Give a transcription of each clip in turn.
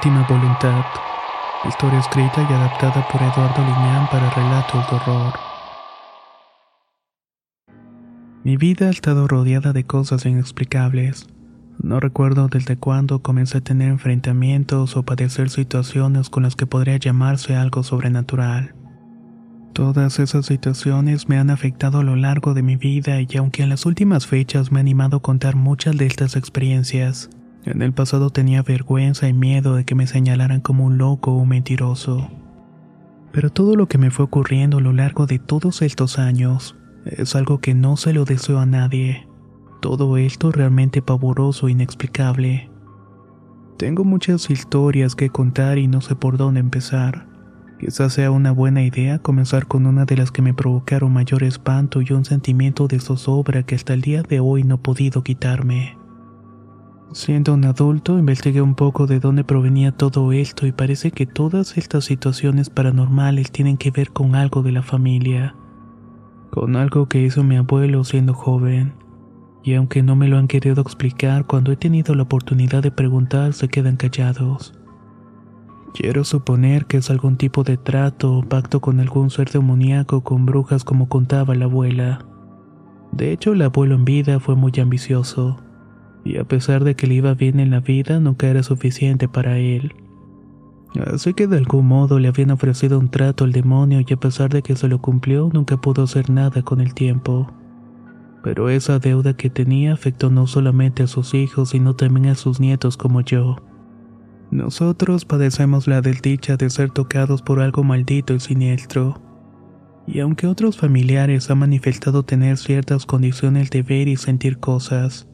Última voluntad. Historia escrita y adaptada por Eduardo Liñán para relatos de horror. Mi vida ha estado rodeada de cosas inexplicables. No recuerdo desde cuándo comencé a tener enfrentamientos o padecer situaciones con las que podría llamarse algo sobrenatural. Todas esas situaciones me han afectado a lo largo de mi vida y aunque en las últimas fechas me he animado a contar muchas de estas experiencias, en el pasado tenía vergüenza y miedo de que me señalaran como un loco o un mentiroso. Pero todo lo que me fue ocurriendo a lo largo de todos estos años es algo que no se lo deseo a nadie. Todo esto realmente pavoroso e inexplicable. Tengo muchas historias que contar y no sé por dónde empezar. Quizás sea una buena idea comenzar con una de las que me provocaron mayor espanto y un sentimiento de zozobra que hasta el día de hoy no he podido quitarme. Siendo un adulto, investigué un poco de dónde provenía todo esto y parece que todas estas situaciones paranormales tienen que ver con algo de la familia, con algo que hizo mi abuelo siendo joven. Y aunque no me lo han querido explicar, cuando he tenido la oportunidad de preguntar se quedan callados. Quiero suponer que es algún tipo de trato o pacto con algún ser demoníaco con brujas como contaba la abuela. De hecho, el abuelo en vida fue muy ambicioso y a pesar de que le iba bien en la vida, nunca era suficiente para él. Así que de algún modo le habían ofrecido un trato al demonio y a pesar de que se lo cumplió, nunca pudo hacer nada con el tiempo. Pero esa deuda que tenía afectó no solamente a sus hijos, sino también a sus nietos como yo. Nosotros padecemos la desdicha de ser tocados por algo maldito y siniestro. Y aunque otros familiares han manifestado tener ciertas condiciones de ver y sentir cosas,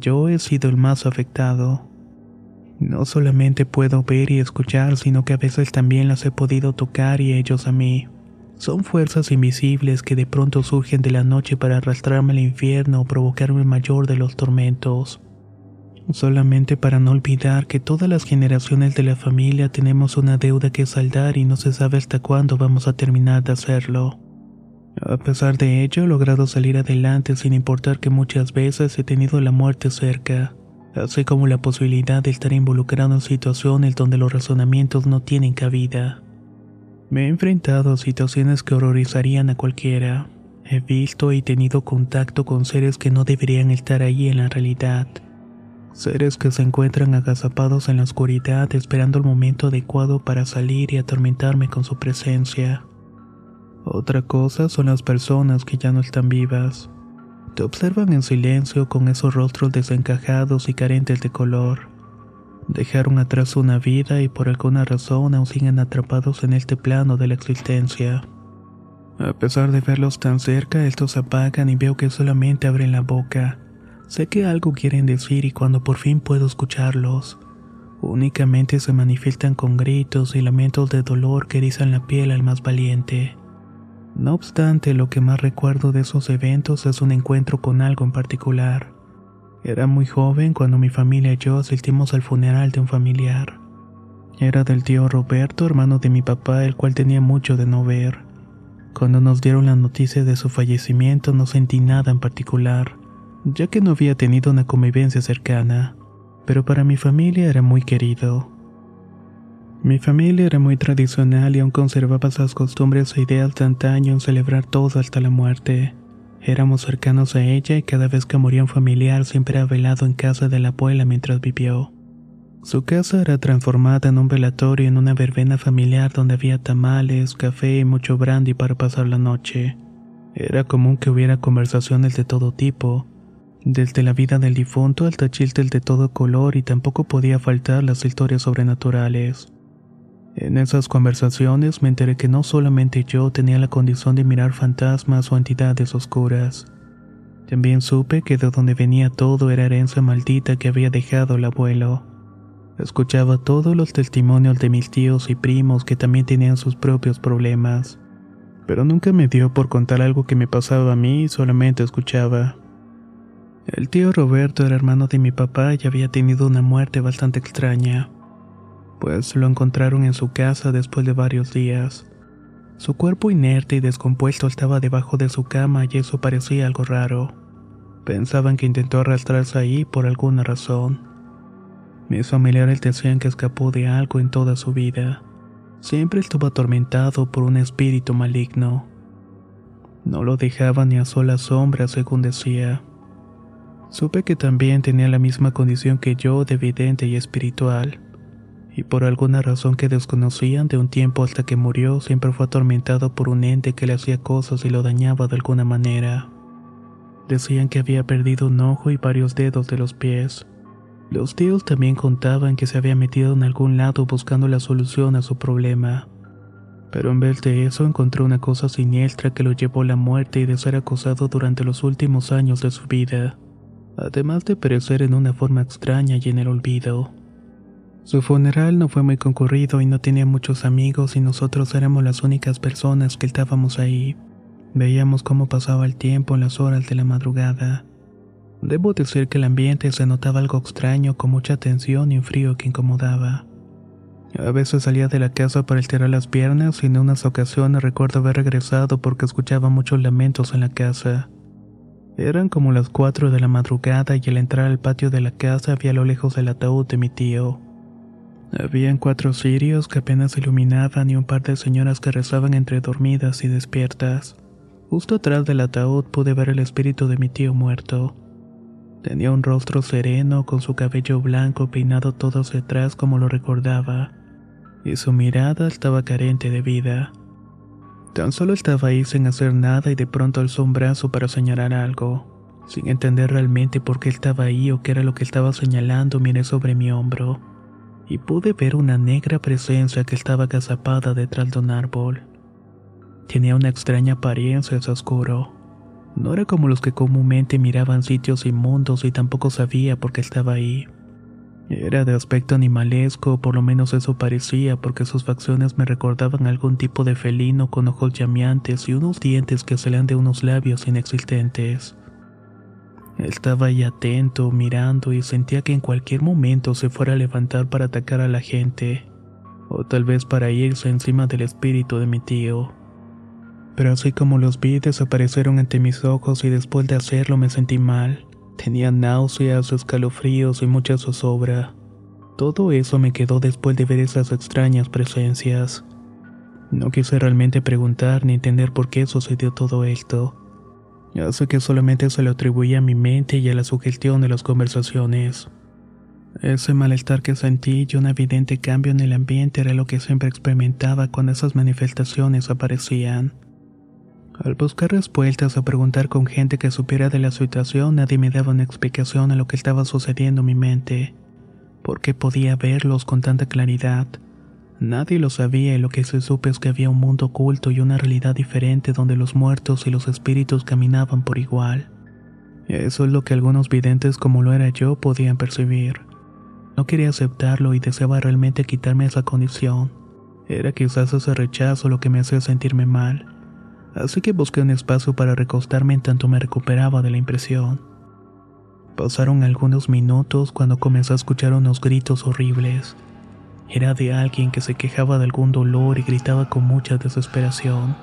yo he sido el más afectado. No solamente puedo ver y escuchar, sino que a veces también las he podido tocar y ellos a mí. Son fuerzas invisibles que de pronto surgen de la noche para arrastrarme al infierno o provocarme el mayor de los tormentos. Solamente para no olvidar que todas las generaciones de la familia tenemos una deuda que saldar y no se sabe hasta cuándo vamos a terminar de hacerlo. A pesar de ello, he logrado salir adelante sin importar que muchas veces he tenido la muerte cerca, así como la posibilidad de estar involucrado en situaciones donde los razonamientos no tienen cabida. Me he enfrentado a situaciones que horrorizarían a cualquiera. He visto y tenido contacto con seres que no deberían estar ahí en la realidad. Seres que se encuentran agazapados en la oscuridad esperando el momento adecuado para salir y atormentarme con su presencia. Otra cosa son las personas que ya no están vivas. Te observan en silencio con esos rostros desencajados y carentes de color. Dejaron atrás una vida y por alguna razón aún siguen atrapados en este plano de la existencia. A pesar de verlos tan cerca, estos apagan y veo que solamente abren la boca. Sé que algo quieren decir y cuando por fin puedo escucharlos, únicamente se manifiestan con gritos y lamentos de dolor que erizan la piel al más valiente. No obstante, lo que más recuerdo de esos eventos es un encuentro con algo en particular. Era muy joven cuando mi familia y yo asistimos al funeral de un familiar. Era del tío Roberto, hermano de mi papá, el cual tenía mucho de no ver. Cuando nos dieron la noticia de su fallecimiento no sentí nada en particular, ya que no había tenido una convivencia cercana, pero para mi familia era muy querido. Mi familia era muy tradicional y aún conservaba esas costumbres e ideas de antaño en celebrar todo hasta la muerte. Éramos cercanos a ella y cada vez que moría un familiar siempre era velado en casa de la abuela mientras vivió. Su casa era transformada en un velatorio en una verbena familiar donde había tamales, café y mucho brandy para pasar la noche. Era común que hubiera conversaciones de todo tipo, desde la vida del difunto hasta chistes de todo color y tampoco podía faltar las historias sobrenaturales. En esas conversaciones me enteré que no solamente yo tenía la condición de mirar fantasmas o entidades oscuras. También supe que de donde venía todo era herencia maldita que había dejado el abuelo. Escuchaba todos los testimonios de mis tíos y primos que también tenían sus propios problemas. Pero nunca me dio por contar algo que me pasaba a mí, solamente escuchaba. El tío Roberto era hermano de mi papá y había tenido una muerte bastante extraña pues lo encontraron en su casa después de varios días. Su cuerpo inerte y descompuesto estaba debajo de su cama y eso parecía algo raro. Pensaban que intentó arrastrarse ahí por alguna razón. Mis familiares decían que escapó de algo en toda su vida. Siempre estuvo atormentado por un espíritu maligno. No lo dejaba ni a sola sombra, según decía. Supe que también tenía la misma condición que yo de vidente y espiritual y por alguna razón que desconocían de un tiempo hasta que murió siempre fue atormentado por un ente que le hacía cosas y lo dañaba de alguna manera. Decían que había perdido un ojo y varios dedos de los pies. Los tíos también contaban que se había metido en algún lado buscando la solución a su problema. Pero en vez de eso encontró una cosa siniestra que lo llevó a la muerte y de ser acosado durante los últimos años de su vida, además de perecer en una forma extraña y en el olvido. Su funeral no fue muy concurrido y no tenía muchos amigos y nosotros éramos las únicas personas que estábamos ahí. Veíamos cómo pasaba el tiempo en las horas de la madrugada. Debo decir que el ambiente se notaba algo extraño con mucha tensión y un frío que incomodaba. A veces salía de la casa para estirar las piernas y en unas ocasiones recuerdo haber regresado porque escuchaba muchos lamentos en la casa. Eran como las cuatro de la madrugada y al entrar al patio de la casa había a lo lejos el ataúd de mi tío. Habían cuatro cirios que apenas iluminaban y un par de señoras que rezaban entre dormidas y despiertas. Justo atrás del ataúd pude ver el espíritu de mi tío muerto. Tenía un rostro sereno con su cabello blanco peinado todo hacia atrás como lo recordaba, y su mirada estaba carente de vida. Tan solo estaba ahí sin hacer nada y de pronto alzó un brazo para señalar algo. Sin entender realmente por qué estaba ahí o qué era lo que estaba señalando, miré sobre mi hombro y pude ver una negra presencia que estaba agazapada detrás de un árbol. Tenía una extraña apariencia, es oscuro. No era como los que comúnmente miraban sitios inmundos y tampoco sabía por qué estaba ahí. Era de aspecto animalesco, por lo menos eso parecía, porque sus facciones me recordaban algún tipo de felino con ojos llameantes y unos dientes que salían de unos labios inexistentes. Estaba ahí atento, mirando y sentía que en cualquier momento se fuera a levantar para atacar a la gente, o tal vez para irse encima del espíritu de mi tío. Pero así como los vi desaparecieron ante mis ojos y después de hacerlo me sentí mal. Tenía náuseas, escalofríos y mucha zozobra. Todo eso me quedó después de ver esas extrañas presencias. No quise realmente preguntar ni entender por qué sucedió todo esto sé que solamente se lo atribuía a mi mente y a la sugestión de las conversaciones. Ese malestar que sentí y un evidente cambio en el ambiente era lo que siempre experimentaba cuando esas manifestaciones aparecían. Al buscar respuestas o preguntar con gente que supiera de la situación, nadie me daba una explicación a lo que estaba sucediendo en mi mente, porque podía verlos con tanta claridad. Nadie lo sabía y lo que se supe es que había un mundo oculto y una realidad diferente donde los muertos y los espíritus caminaban por igual. Eso es lo que algunos videntes como lo era yo podían percibir. No quería aceptarlo y deseaba realmente quitarme esa condición. Era quizás ese rechazo lo que me hacía sentirme mal. Así que busqué un espacio para recostarme en tanto me recuperaba de la impresión. Pasaron algunos minutos cuando comencé a escuchar unos gritos horribles. Era de alguien que se quejaba de algún dolor y gritaba con mucha desesperación.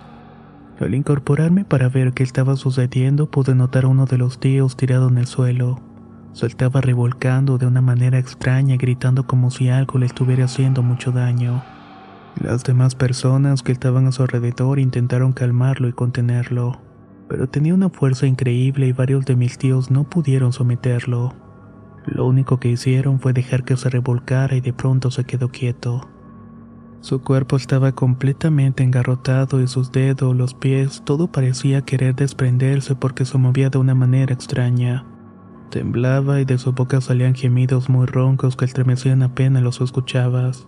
Al incorporarme para ver qué estaba sucediendo, pude notar a uno de los tíos tirado en el suelo. Se estaba revolcando de una manera extraña, gritando como si algo le estuviera haciendo mucho daño. Las demás personas que estaban a su alrededor intentaron calmarlo y contenerlo. pero tenía una fuerza increíble y varios de mis tíos no pudieron someterlo. Lo único que hicieron fue dejar que se revolcara y de pronto se quedó quieto. Su cuerpo estaba completamente engarrotado y sus dedos, los pies, todo parecía querer desprenderse porque se movía de una manera extraña. Temblaba y de su boca salían gemidos muy roncos que estremecían apenas los escuchabas.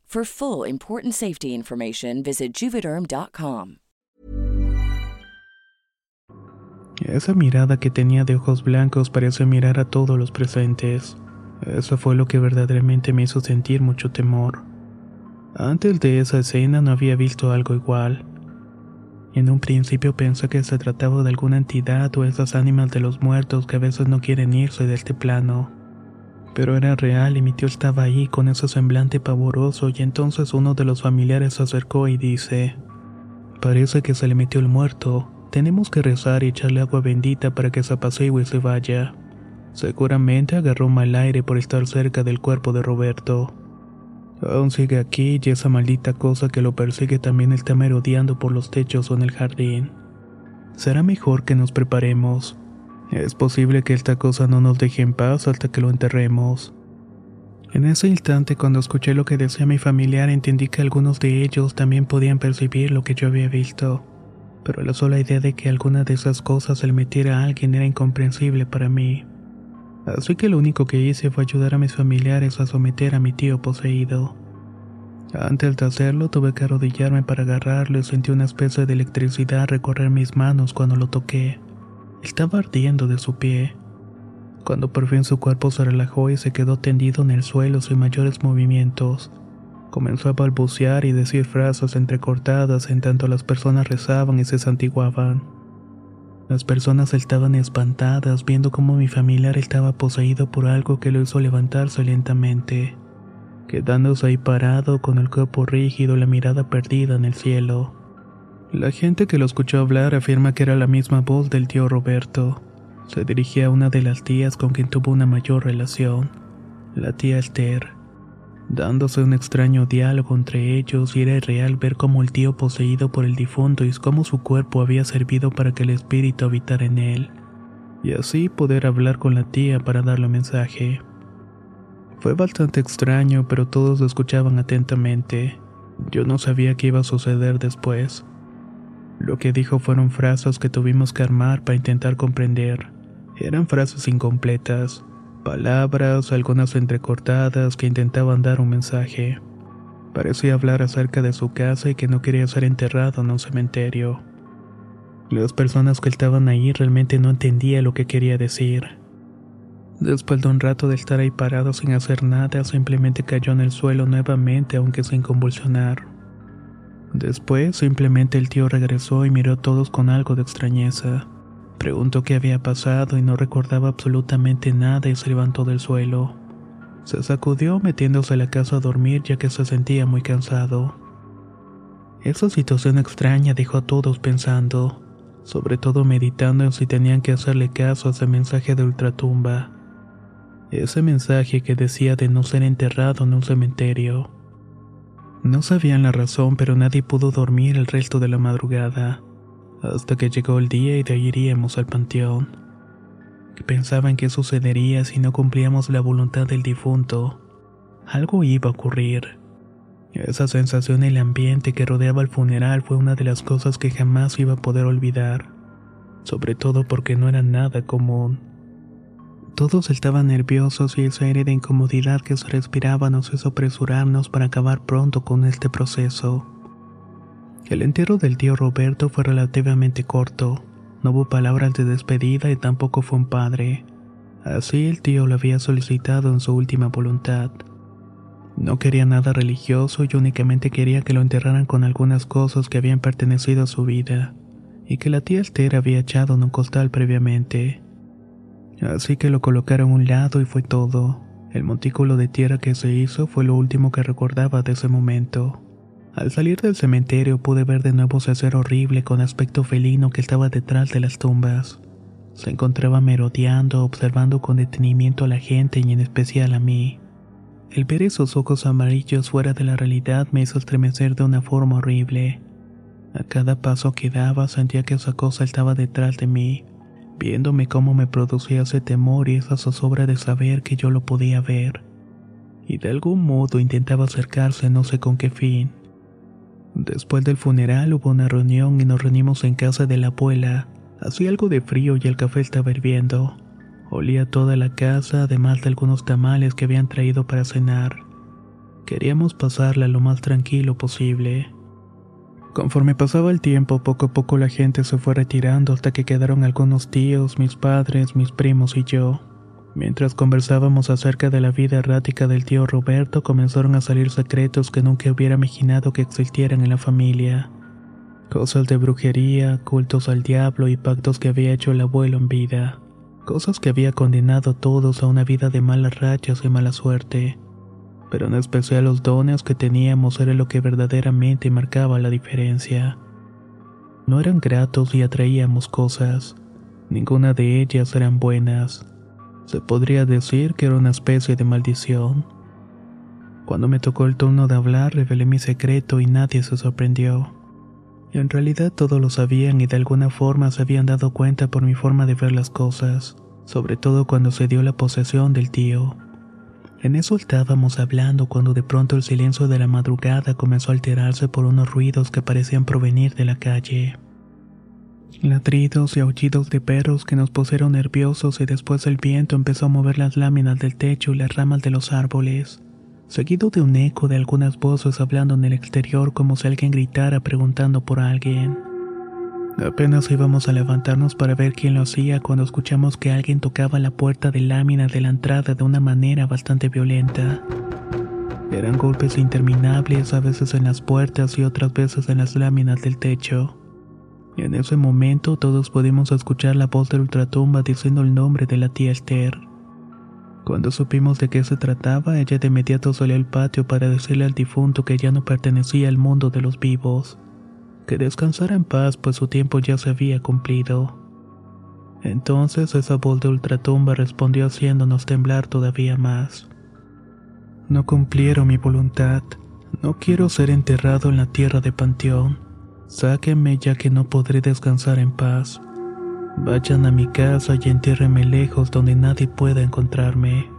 For full important safety information, visit juvederm.com. Esa mirada que tenía de ojos blancos parecía mirar a todos los presentes. Eso fue lo que verdaderamente me hizo sentir mucho temor. Antes de esa escena no había visto algo igual. En un principio pensé que se trataba de alguna entidad o esas ánimas de los muertos que a veces no quieren irse de este plano. Pero era real y mi tío estaba ahí con ese semblante pavoroso y entonces uno de los familiares se acercó y dice, Parece que se le metió el muerto, tenemos que rezar y echarle agua bendita para que se y se vaya. Seguramente agarró mal aire por estar cerca del cuerpo de Roberto. Aún sigue aquí y esa maldita cosa que lo persigue también está merodeando por los techos o en el jardín. Será mejor que nos preparemos. Es posible que esta cosa no nos deje en paz hasta que lo enterremos. En ese instante, cuando escuché lo que decía mi familiar, entendí que algunos de ellos también podían percibir lo que yo había visto. Pero la sola idea de que alguna de esas cosas se le metiera a alguien era incomprensible para mí. Así que lo único que hice fue ayudar a mis familiares a someter a mi tío poseído. Antes de hacerlo tuve que arrodillarme para agarrarlo y sentí una especie de electricidad recorrer mis manos cuando lo toqué. Estaba ardiendo de su pie. Cuando por fin su cuerpo se relajó y se quedó tendido en el suelo sin mayores movimientos, comenzó a balbucear y decir frases entrecortadas en tanto las personas rezaban y se santiguaban. Las personas estaban espantadas viendo cómo mi familiar estaba poseído por algo que lo hizo levantarse lentamente, quedándose ahí parado con el cuerpo rígido y la mirada perdida en el cielo. La gente que lo escuchó hablar afirma que era la misma voz del tío Roberto. Se dirigía a una de las tías con quien tuvo una mayor relación, la tía Esther, dándose un extraño diálogo entre ellos y era irreal ver cómo el tío poseído por el difunto y cómo su cuerpo había servido para que el espíritu habitara en él, y así poder hablar con la tía para darle mensaje. Fue bastante extraño, pero todos lo escuchaban atentamente. Yo no sabía qué iba a suceder después. Lo que dijo fueron frases que tuvimos que armar para intentar comprender. Eran frases incompletas, palabras, algunas entrecortadas que intentaban dar un mensaje. Parecía hablar acerca de su casa y que no quería ser enterrado en un cementerio. Las personas que estaban ahí realmente no entendían lo que quería decir. Después de un rato de estar ahí parado sin hacer nada, simplemente cayó en el suelo nuevamente, aunque sin convulsionar. Después, simplemente el tío regresó y miró a todos con algo de extrañeza. Preguntó qué había pasado y no recordaba absolutamente nada y se levantó del suelo. Se sacudió metiéndose a la casa a dormir ya que se sentía muy cansado. Esa situación extraña dejó a todos pensando, sobre todo meditando en si tenían que hacerle caso a ese mensaje de ultratumba. Ese mensaje que decía de no ser enterrado en un cementerio. No sabían la razón, pero nadie pudo dormir el resto de la madrugada, hasta que llegó el día y de ahí iríamos al panteón. Pensaban que sucedería si no cumplíamos la voluntad del difunto. Algo iba a ocurrir. Esa sensación en el ambiente que rodeaba el funeral fue una de las cosas que jamás iba a poder olvidar, sobre todo porque no era nada común. Todos estaban nerviosos y ese aire de incomodidad que se respiraba nos hizo apresurarnos para acabar pronto con este proceso. El entierro del tío Roberto fue relativamente corto. No hubo palabras de despedida y tampoco fue un padre. Así el tío lo había solicitado en su última voluntad. No quería nada religioso y únicamente quería que lo enterraran con algunas cosas que habían pertenecido a su vida y que la tía Esther había echado en un costal previamente. Así que lo colocaron a un lado y fue todo. El montículo de tierra que se hizo fue lo último que recordaba de ese momento. Al salir del cementerio pude ver de nuevo ese ser horrible con aspecto felino que estaba detrás de las tumbas. Se encontraba merodeando, observando con detenimiento a la gente y en especial a mí. El ver esos ojos amarillos fuera de la realidad me hizo estremecer de una forma horrible. A cada paso que daba sentía que esa cosa estaba detrás de mí, viéndome cómo me producía ese temor y esa zozobra de saber que yo lo podía ver. Y de algún modo intentaba acercarse no sé con qué fin. Después del funeral hubo una reunión y nos reunimos en casa de la abuela. Hacía algo de frío y el café estaba hirviendo. Olía toda la casa, además de algunos tamales que habían traído para cenar. Queríamos pasarla lo más tranquilo posible. Conforme pasaba el tiempo, poco a poco la gente se fue retirando hasta que quedaron algunos tíos, mis padres, mis primos y yo. Mientras conversábamos acerca de la vida errática del tío Roberto, comenzaron a salir secretos que nunca hubiera imaginado que existieran en la familia. Cosas de brujería, cultos al diablo y pactos que había hecho el abuelo en vida. Cosas que había condenado a todos a una vida de malas rachas y mala suerte pero en especial los dones que teníamos era lo que verdaderamente marcaba la diferencia. No eran gratos y atraíamos cosas, ninguna de ellas eran buenas. Se podría decir que era una especie de maldición. Cuando me tocó el turno de hablar, revelé mi secreto y nadie se sorprendió. En realidad todos lo sabían y de alguna forma se habían dado cuenta por mi forma de ver las cosas, sobre todo cuando se dio la posesión del tío. En eso estábamos hablando cuando de pronto el silencio de la madrugada comenzó a alterarse por unos ruidos que parecían provenir de la calle. Ladridos y aullidos de perros que nos pusieron nerviosos y después el viento empezó a mover las láminas del techo y las ramas de los árboles, seguido de un eco de algunas voces hablando en el exterior como si alguien gritara preguntando por alguien. Apenas íbamos a levantarnos para ver quién lo hacía cuando escuchamos que alguien tocaba la puerta de lámina de la entrada de una manera bastante violenta. Eran golpes interminables, a veces en las puertas y otras veces en las láminas del techo. En ese momento todos pudimos escuchar la voz de ultratumba diciendo el nombre de la tía Esther. Cuando supimos de qué se trataba, ella de inmediato salió al patio para decirle al difunto que ya no pertenecía al mundo de los vivos que descansara en paz pues su tiempo ya se había cumplido. Entonces esa voz de ultratumba respondió haciéndonos temblar todavía más. No cumplieron mi voluntad. No quiero ser enterrado en la tierra de Panteón. Sáquenme ya que no podré descansar en paz. Vayan a mi casa y entiérrenme lejos donde nadie pueda encontrarme.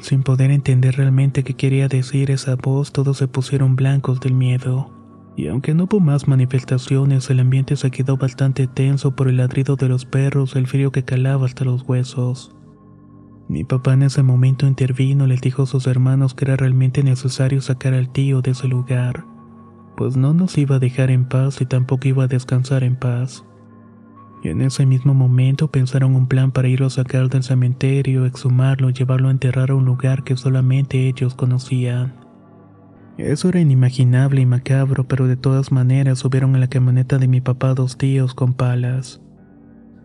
Sin poder entender realmente qué quería decir esa voz, todos se pusieron blancos del miedo y aunque no hubo más manifestaciones, el ambiente se quedó bastante tenso por el ladrido de los perros, el frío que calaba hasta los huesos. Mi papá en ese momento intervino y les dijo a sus hermanos que era realmente necesario sacar al tío de ese lugar, pues no nos iba a dejar en paz y tampoco iba a descansar en paz. Y en ese mismo momento pensaron un plan para irlo a sacar del cementerio, exhumarlo llevarlo a enterrar a un lugar que solamente ellos conocían. Eso era inimaginable y macabro, pero de todas maneras subieron a la camioneta de mi papá dos tíos con palas.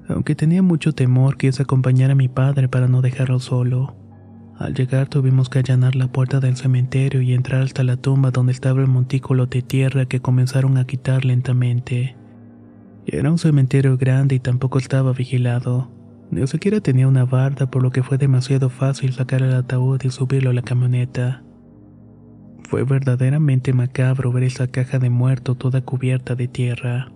Aunque tenía mucho temor, quise acompañar a mi padre para no dejarlo solo. Al llegar tuvimos que allanar la puerta del cementerio y entrar hasta la tumba donde estaba el montículo de tierra que comenzaron a quitar lentamente. Era un cementerio grande y tampoco estaba vigilado. Ni siquiera tenía una barda por lo que fue demasiado fácil sacar el ataúd y subirlo a la camioneta. Fue verdaderamente macabro ver esa caja de muerto toda cubierta de tierra.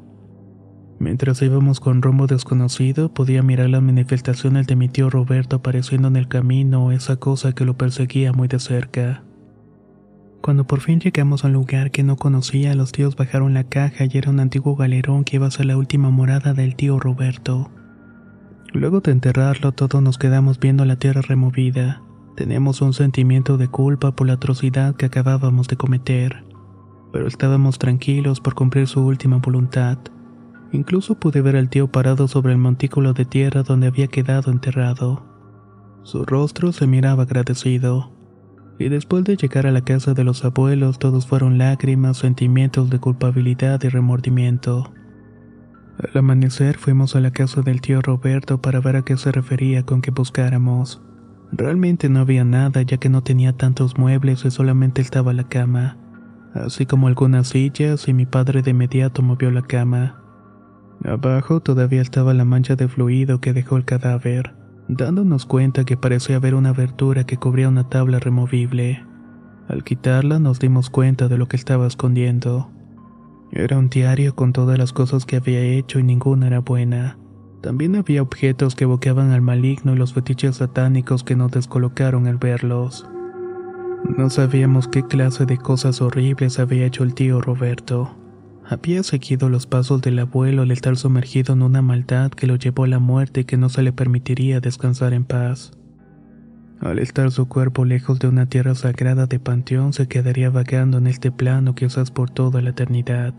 Mientras íbamos con rumbo desconocido, podía mirar las manifestaciones de mi tío Roberto apareciendo en el camino, esa cosa que lo perseguía muy de cerca. Cuando por fin llegamos a un lugar que no conocía, los tíos bajaron la caja y era un antiguo galerón que iba a ser la última morada del tío Roberto. Luego de enterrarlo, todos nos quedamos viendo la tierra removida. Teníamos un sentimiento de culpa por la atrocidad que acabábamos de cometer, pero estábamos tranquilos por cumplir su última voluntad. Incluso pude ver al tío parado sobre el montículo de tierra donde había quedado enterrado. Su rostro se miraba agradecido. Y después de llegar a la casa de los abuelos, todos fueron lágrimas, sentimientos de culpabilidad y remordimiento. Al amanecer fuimos a la casa del tío Roberto para ver a qué se refería con que buscáramos. Realmente no había nada ya que no tenía tantos muebles y solamente estaba la cama, así como algunas sillas y mi padre de inmediato movió la cama. Abajo todavía estaba la mancha de fluido que dejó el cadáver, dándonos cuenta que parecía haber una abertura que cubría una tabla removible. Al quitarla nos dimos cuenta de lo que estaba escondiendo. Era un diario con todas las cosas que había hecho y ninguna era buena. También había objetos que evocaban al maligno y los fetiches satánicos que nos descolocaron al verlos. No sabíamos qué clase de cosas horribles había hecho el tío Roberto. Había seguido los pasos del abuelo al estar sumergido en una maldad que lo llevó a la muerte y que no se le permitiría descansar en paz. Al estar su cuerpo lejos de una tierra sagrada de panteón, se quedaría vagando en este plano quizás por toda la eternidad.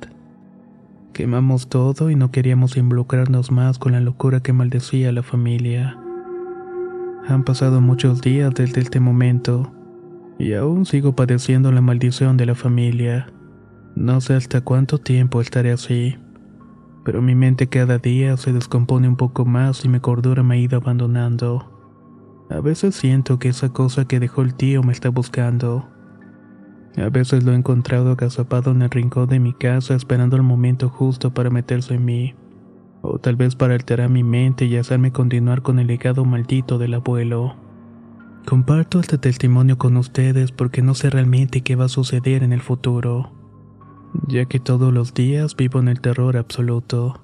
Quemamos todo y no queríamos involucrarnos más con la locura que maldecía a la familia. Han pasado muchos días desde este momento y aún sigo padeciendo la maldición de la familia. No sé hasta cuánto tiempo estaré así, pero mi mente cada día se descompone un poco más y mi cordura me ha ido abandonando. A veces siento que esa cosa que dejó el tío me está buscando. A veces lo he encontrado agazapado en el rincón de mi casa esperando el momento justo para meterse en mí. O tal vez para alterar mi mente y hacerme continuar con el legado maldito del abuelo. Comparto este testimonio con ustedes porque no sé realmente qué va a suceder en el futuro, ya que todos los días vivo en el terror absoluto.